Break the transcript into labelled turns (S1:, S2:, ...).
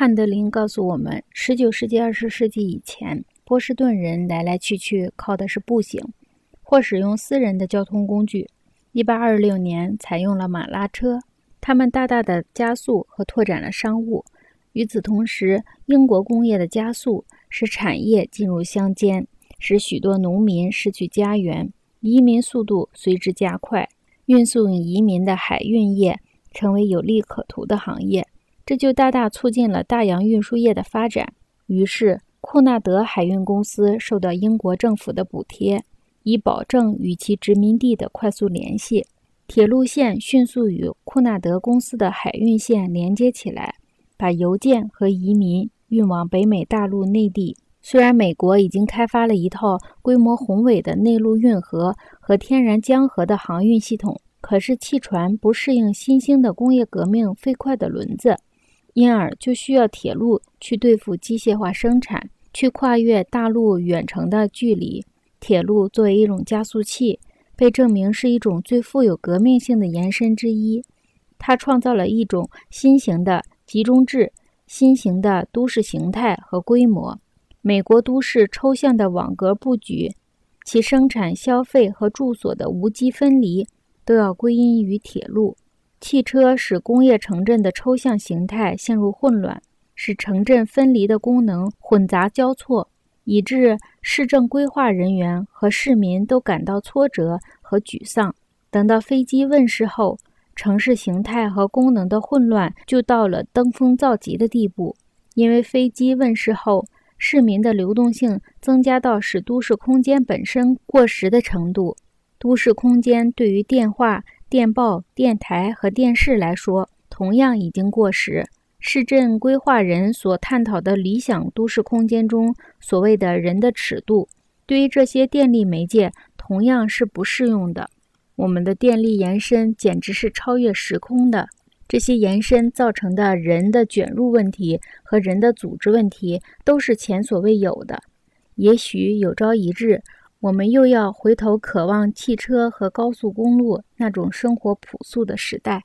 S1: 汉德林告诉我们，19世纪、20世纪以前，波士顿人来来去去靠的是步行，或使用私人的交通工具。1826年采用了马拉车，他们大大的加速和拓展了商务。与此同时，英国工业的加速使产业进入乡间，使许多农民失去家园，移民速度随之加快。运送移民的海运业成为有利可图的行业。这就大大促进了大洋运输业的发展。于是，库纳德海运公司受到英国政府的补贴，以保证与其殖民地的快速联系。铁路线迅速与库纳德公司的海运线连接起来，把邮件和移民运往北美大陆内地。虽然美国已经开发了一套规模宏伟的内陆运河和天然江河的航运系统，可是汽船不适应新兴的工业革命飞快的轮子。因而就需要铁路去对付机械化生产，去跨越大陆远程的距离。铁路作为一种加速器，被证明是一种最富有革命性的延伸之一。它创造了一种新型的集中制、新型的都市形态和规模。美国都市抽象的网格布局，其生产、消费和住所的无机分离，都要归因于铁路。汽车使工业城镇的抽象形态陷入混乱，使城镇分离的功能混杂交错，以致市政规划人员和市民都感到挫折和沮丧。等到飞机问世后，城市形态和功能的混乱就到了登峰造极的地步。因为飞机问世后，市民的流动性增加到使都市空间本身过时的程度。都市空间对于电话。电报、电台和电视来说，同样已经过时。市镇规划人所探讨的理想都市空间中所谓的人的尺度，对于这些电力媒介同样是不适用的。我们的电力延伸简直是超越时空的。这些延伸造成的人的卷入问题和人的组织问题都是前所未有的。也许有朝一日。我们又要回头渴望汽车和高速公路那种生活朴素的时代。